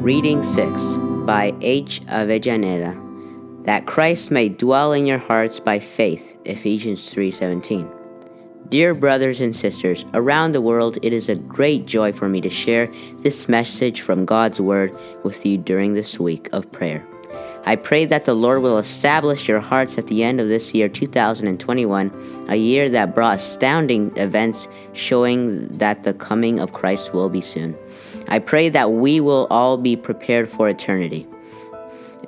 Reading 6 by H. Avellaneda That Christ may dwell in your hearts by faith. Ephesians 3:17. Dear brothers and sisters, around the world it is a great joy for me to share this message from God's word with you during this week of prayer. I pray that the Lord will establish your hearts at the end of this year 2021, a year that brought astounding events showing that the coming of Christ will be soon. I pray that we will all be prepared for eternity.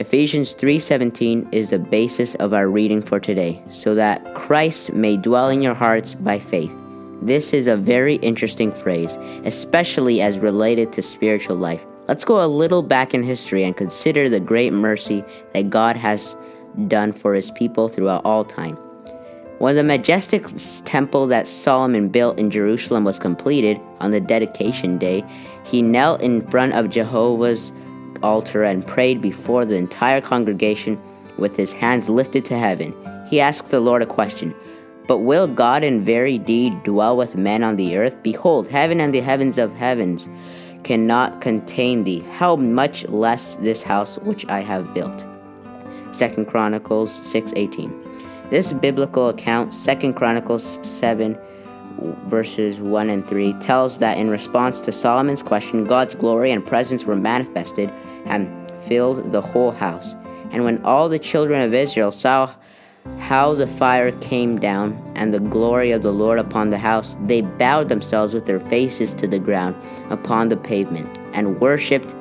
Ephesians 3:17 is the basis of our reading for today, so that Christ may dwell in your hearts by faith. This is a very interesting phrase, especially as related to spiritual life. Let's go a little back in history and consider the great mercy that God has done for his people throughout all time. When the majestic temple that Solomon built in Jerusalem was completed on the dedication day, he knelt in front of Jehovah's altar and prayed before the entire congregation with his hands lifted to heaven. He asked the Lord a question But will God in very deed dwell with men on the earth? Behold, heaven and the heavens of heavens cannot contain thee. How much less this house which I have built? Second Chronicles 6:18. This biblical account, 2 Chronicles 7, verses 1 and 3, tells that in response to Solomon's question, God's glory and presence were manifested and filled the whole house. And when all the children of Israel saw how the fire came down and the glory of the Lord upon the house, they bowed themselves with their faces to the ground upon the pavement and worshipped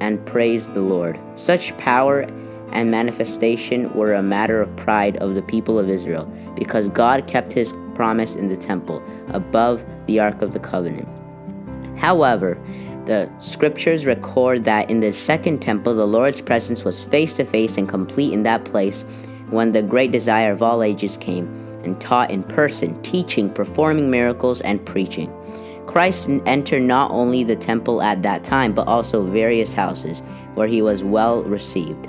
and praised the Lord. Such power and manifestation were a matter of pride of the people of Israel, because God kept his promise in the temple, above the Ark of the Covenant. However, the scriptures record that in the second temple, the Lord's presence was face to face and complete in that place when the great desire of all ages came and taught in person, teaching, performing miracles, and preaching. Christ entered not only the temple at that time, but also various houses where he was well received.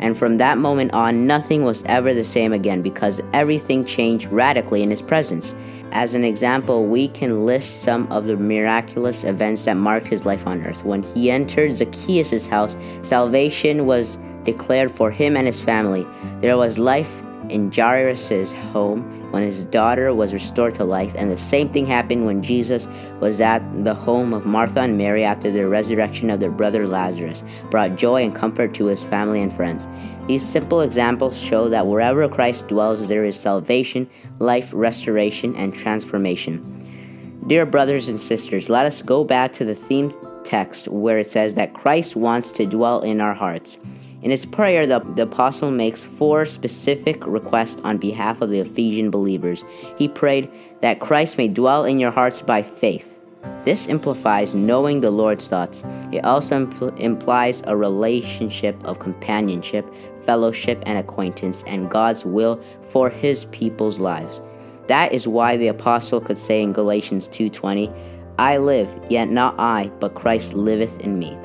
And from that moment on, nothing was ever the same again because everything changed radically in his presence. As an example, we can list some of the miraculous events that marked his life on earth. When he entered Zacchaeus' house, salvation was declared for him and his family. There was life in Jairus' home when his daughter was restored to life, and the same thing happened when Jesus was at the home of Martha and Mary after the resurrection of their brother Lazarus, brought joy and comfort to his family and friends. These simple examples show that wherever Christ dwells, there is salvation, life, restoration, and transformation. Dear brothers and sisters, let us go back to the theme text where it says that Christ wants to dwell in our hearts. In his prayer, the, the apostle makes four specific requests on behalf of the Ephesian believers. He prayed that Christ may dwell in your hearts by faith. This implies knowing the Lord's thoughts. It also impl- implies a relationship of companionship, fellowship, and acquaintance, and God's will for His people's lives. That is why the apostle could say in Galatians 2:20, "I live, yet not I, but Christ liveth in me."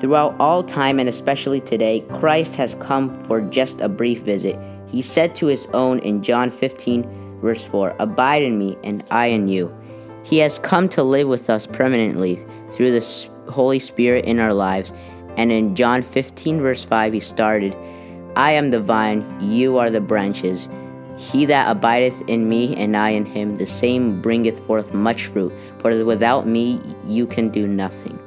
Throughout all time and especially today, Christ has come for just a brief visit. He said to his own in John 15, verse 4, Abide in me, and I in you. He has come to live with us permanently through the Holy Spirit in our lives. And in John 15, verse 5, he started, I am the vine, you are the branches. He that abideth in me, and I in him, the same bringeth forth much fruit, for without me you can do nothing.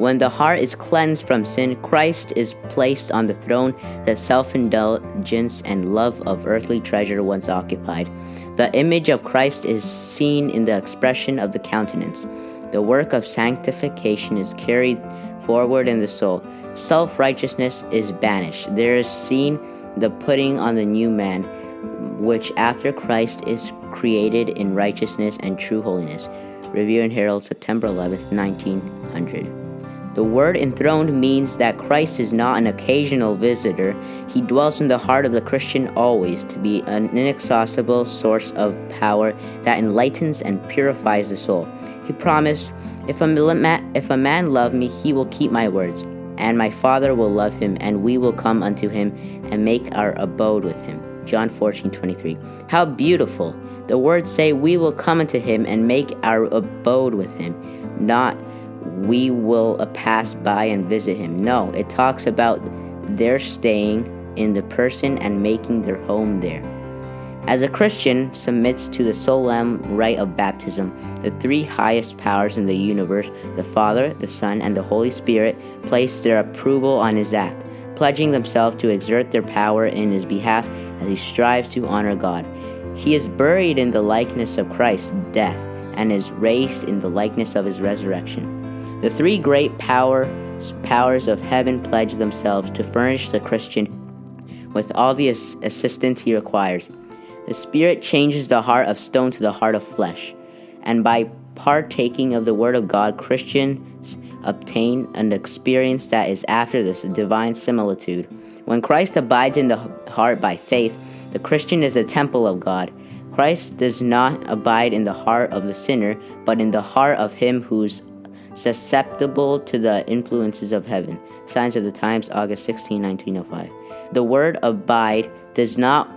When the heart is cleansed from sin, Christ is placed on the throne that self indulgence and love of earthly treasure once occupied. The image of Christ is seen in the expression of the countenance. The work of sanctification is carried forward in the soul. Self righteousness is banished. There is seen the putting on the new man, which after Christ is created in righteousness and true holiness. Review and Herald, September 11th, 1900. The word enthroned means that Christ is not an occasional visitor. He dwells in the heart of the Christian always to be an inexhaustible source of power that enlightens and purifies the soul. He promised, if a, man, if a man love me, he will keep my words, and my Father will love him, and we will come unto him and make our abode with him. John 14, 23. How beautiful! The words say, We will come unto him and make our abode with him, not we will uh, pass by and visit him. No, it talks about their staying in the person and making their home there. As a Christian submits to the solemn rite of baptism, the three highest powers in the universe, the Father, the Son, and the Holy Spirit, place their approval on his act, pledging themselves to exert their power in his behalf as he strives to honor God. He is buried in the likeness of Christ's death and is raised in the likeness of his resurrection. The three great power, powers of heaven pledge themselves to furnish the Christian with all the assistance he requires. The Spirit changes the heart of stone to the heart of flesh, and by partaking of the Word of God, Christians obtain an experience that is after this divine similitude. When Christ abides in the heart by faith, the Christian is the temple of God. Christ does not abide in the heart of the sinner, but in the heart of him who's susceptible to the influences of heaven. Signs of the Times, August 16, 1905. The word abide does not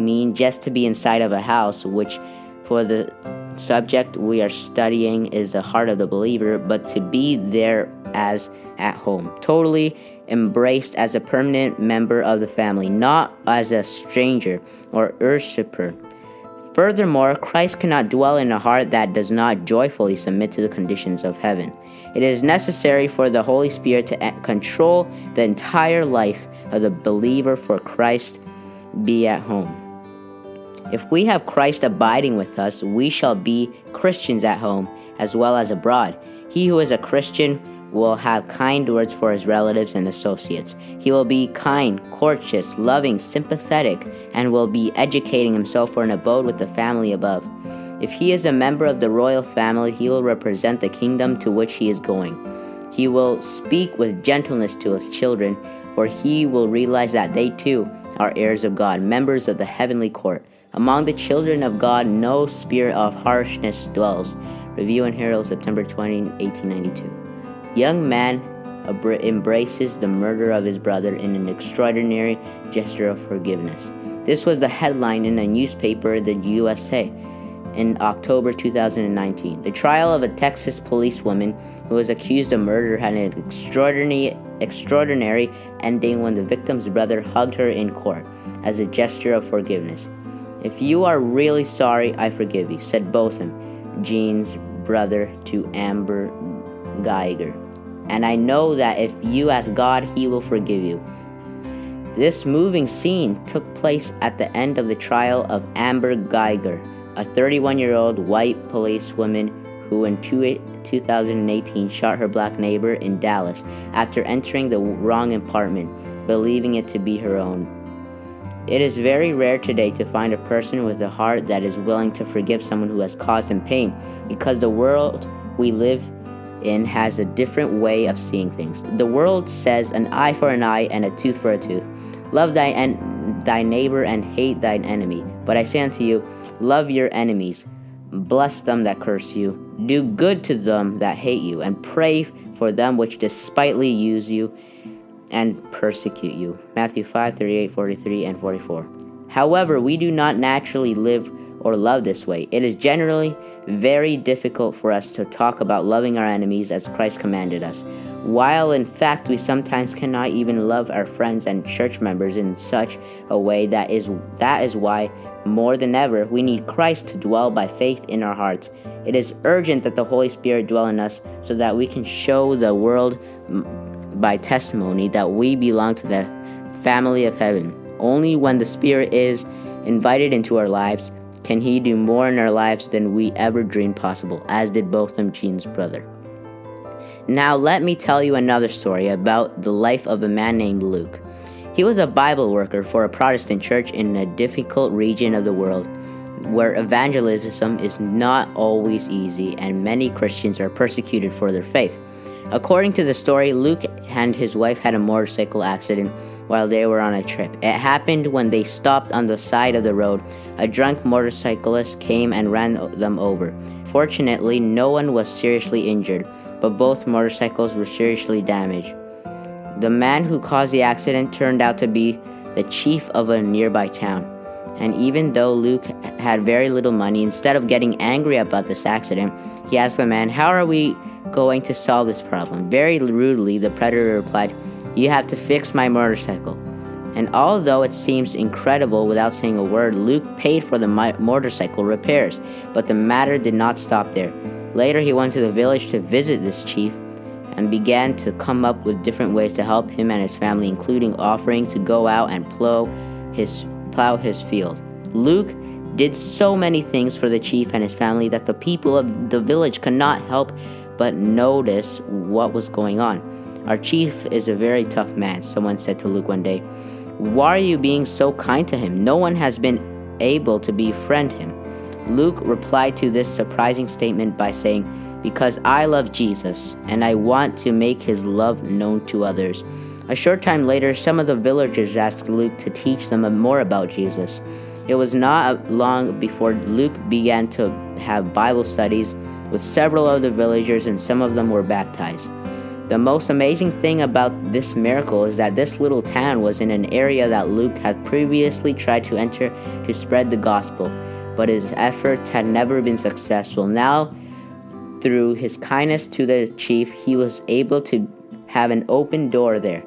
mean just to be inside of a house, which for the subject we are studying is the heart of the believer, but to be there as at home, totally embraced as a permanent member of the family, not as a stranger or usurper. Furthermore, Christ cannot dwell in a heart that does not joyfully submit to the conditions of heaven. It is necessary for the Holy Spirit to control the entire life of the believer for Christ be at home. If we have Christ abiding with us, we shall be Christians at home as well as abroad. He who is a Christian will have kind words for his relatives and associates. He will be kind, courteous, loving, sympathetic, and will be educating himself for an abode with the family above. If he is a member of the royal family, he will represent the kingdom to which he is going. He will speak with gentleness to his children, for he will realize that they too are heirs of God, members of the heavenly court. Among the children of God, no spirit of harshness dwells. Review and Herald, September 20, 1892. Young man embraces the murder of his brother in an extraordinary gesture of forgiveness. This was the headline in a newspaper, in the USA, in October 2019. The trial of a Texas policewoman who was accused of murder had an extraordinary, extraordinary ending when the victim's brother hugged her in court as a gesture of forgiveness. If you are really sorry, I forgive you, said Botham, Jean's brother, to Amber Guyger. And I know that if you ask God, He will forgive you. This moving scene took place at the end of the trial of Amber Guyger, a 31 year old white policewoman who in 2018 shot her black neighbor in Dallas after entering the wrong apartment, believing it to be her own. It is very rare today to find a person with a heart that is willing to forgive someone who has caused him pain because the world we live in has a different way of seeing things. The world says an eye for an eye and a tooth for a tooth. Love thy, en- thy neighbor and hate thine enemy. But I say unto you, love your enemies, bless them that curse you, do good to them that hate you, and pray for them which despitefully use you and persecute you. Matthew 5 38, 43, and 44. However, we do not naturally live or love this way. It is generally very difficult for us to talk about loving our enemies as Christ commanded us, while in fact we sometimes cannot even love our friends and church members in such a way that is that is why more than ever we need Christ to dwell by faith in our hearts. It is urgent that the Holy Spirit dwell in us so that we can show the world by testimony that we belong to the family of heaven. Only when the Spirit is invited into our lives can He do more in our lives than we ever dreamed possible, as did Botham Jean's brother. Now, let me tell you another story about the life of a man named Luke. He was a Bible worker for a Protestant church in a difficult region of the world where evangelism is not always easy and many Christians are persecuted for their faith. According to the story, Luke and his wife had a motorcycle accident while they were on a trip. It happened when they stopped on the side of the road. A drunk motorcyclist came and ran them over. Fortunately, no one was seriously injured, but both motorcycles were seriously damaged. The man who caused the accident turned out to be the chief of a nearby town. And even though Luke had very little money, instead of getting angry about this accident, he asked the man, How are we going to solve this problem? Very rudely, the predator replied, You have to fix my motorcycle. And although it seems incredible without saying a word, Luke paid for the motorcycle repairs, but the matter did not stop there. Later, he went to the village to visit this chief and began to come up with different ways to help him and his family, including offering to go out and plow his, plow his field. Luke did so many things for the chief and his family that the people of the village could not help but notice what was going on. Our chief is a very tough man, someone said to Luke one day. Why are you being so kind to him? No one has been able to befriend him. Luke replied to this surprising statement by saying, Because I love Jesus, and I want to make his love known to others. A short time later, some of the villagers asked Luke to teach them more about Jesus. It was not long before Luke began to have Bible studies with several of the villagers, and some of them were baptized. The most amazing thing about this miracle is that this little town was in an area that Luke had previously tried to enter to spread the gospel, but his efforts had never been successful. Now, through his kindness to the chief, he was able to have an open door there.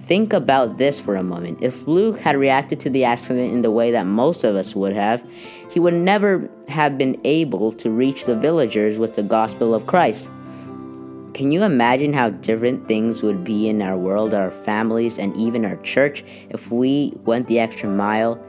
Think about this for a moment. If Luke had reacted to the accident in the way that most of us would have, he would never have been able to reach the villagers with the gospel of Christ. Can you imagine how different things would be in our world, our families, and even our church if we went the extra mile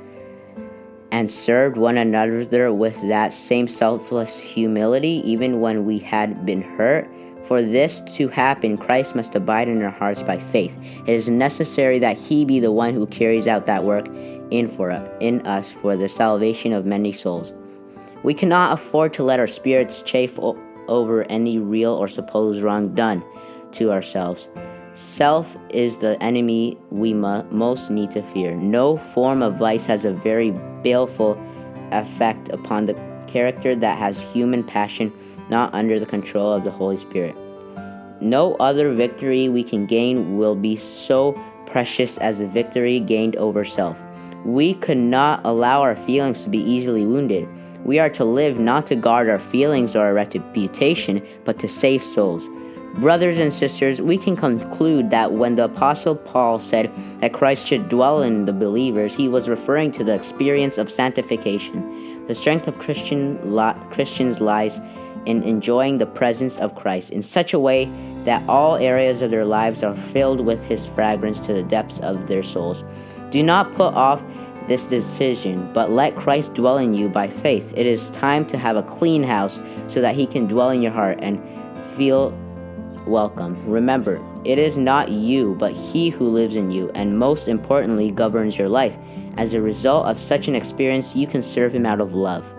and served one another with that same selfless humility, even when we had been hurt? For this to happen, Christ must abide in our hearts by faith. It is necessary that He be the one who carries out that work in for in us for the salvation of many souls. We cannot afford to let our spirits chafe o- over any real or supposed wrong done to ourselves. Self is the enemy we mu- most need to fear. No form of vice has a very baleful effect upon the character that has human passion not under the control of the Holy Spirit. No other victory we can gain will be so precious as the victory gained over self. We could not allow our feelings to be easily wounded. We are to live not to guard our feelings or our reputation, but to save souls. Brothers and sisters, we can conclude that when the Apostle Paul said that Christ should dwell in the believers, he was referring to the experience of sanctification. The strength of Christian Christians lies in enjoying the presence of Christ in such a way that all areas of their lives are filled with His fragrance to the depths of their souls. Do not put off this decision, but let Christ dwell in you by faith. It is time to have a clean house so that He can dwell in your heart and feel welcome. Remember, it is not you, but He who lives in you, and most importantly, governs your life. As a result of such an experience, you can serve Him out of love.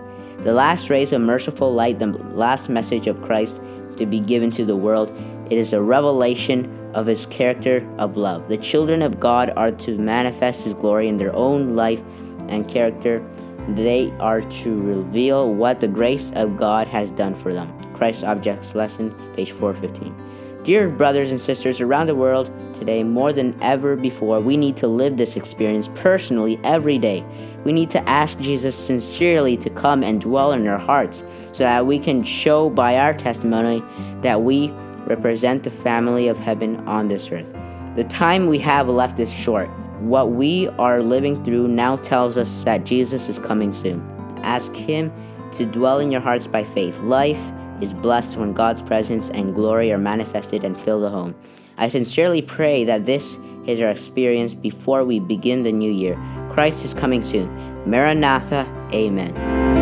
The last rays of merciful light, the last message of Christ to be given to the world, it is a revelation of his character of love. The children of God are to manifest his glory in their own life and character. They are to reveal what the grace of God has done for them. Christ Objects Lesson, page 415. Dear brothers and sisters around the world today, more than ever before, we need to live this experience personally every day. We need to ask Jesus sincerely to come and dwell in our hearts so that we can show by our testimony that we represent the family of heaven on this earth. The time we have left is short. What we are living through now tells us that Jesus is coming soon. Ask Him to dwell in your hearts by faith. Life is blessed when God's presence and glory are manifested and fill the home. I sincerely pray that this is our experience before we begin the new year. Christ is coming soon. Maranatha. Amen.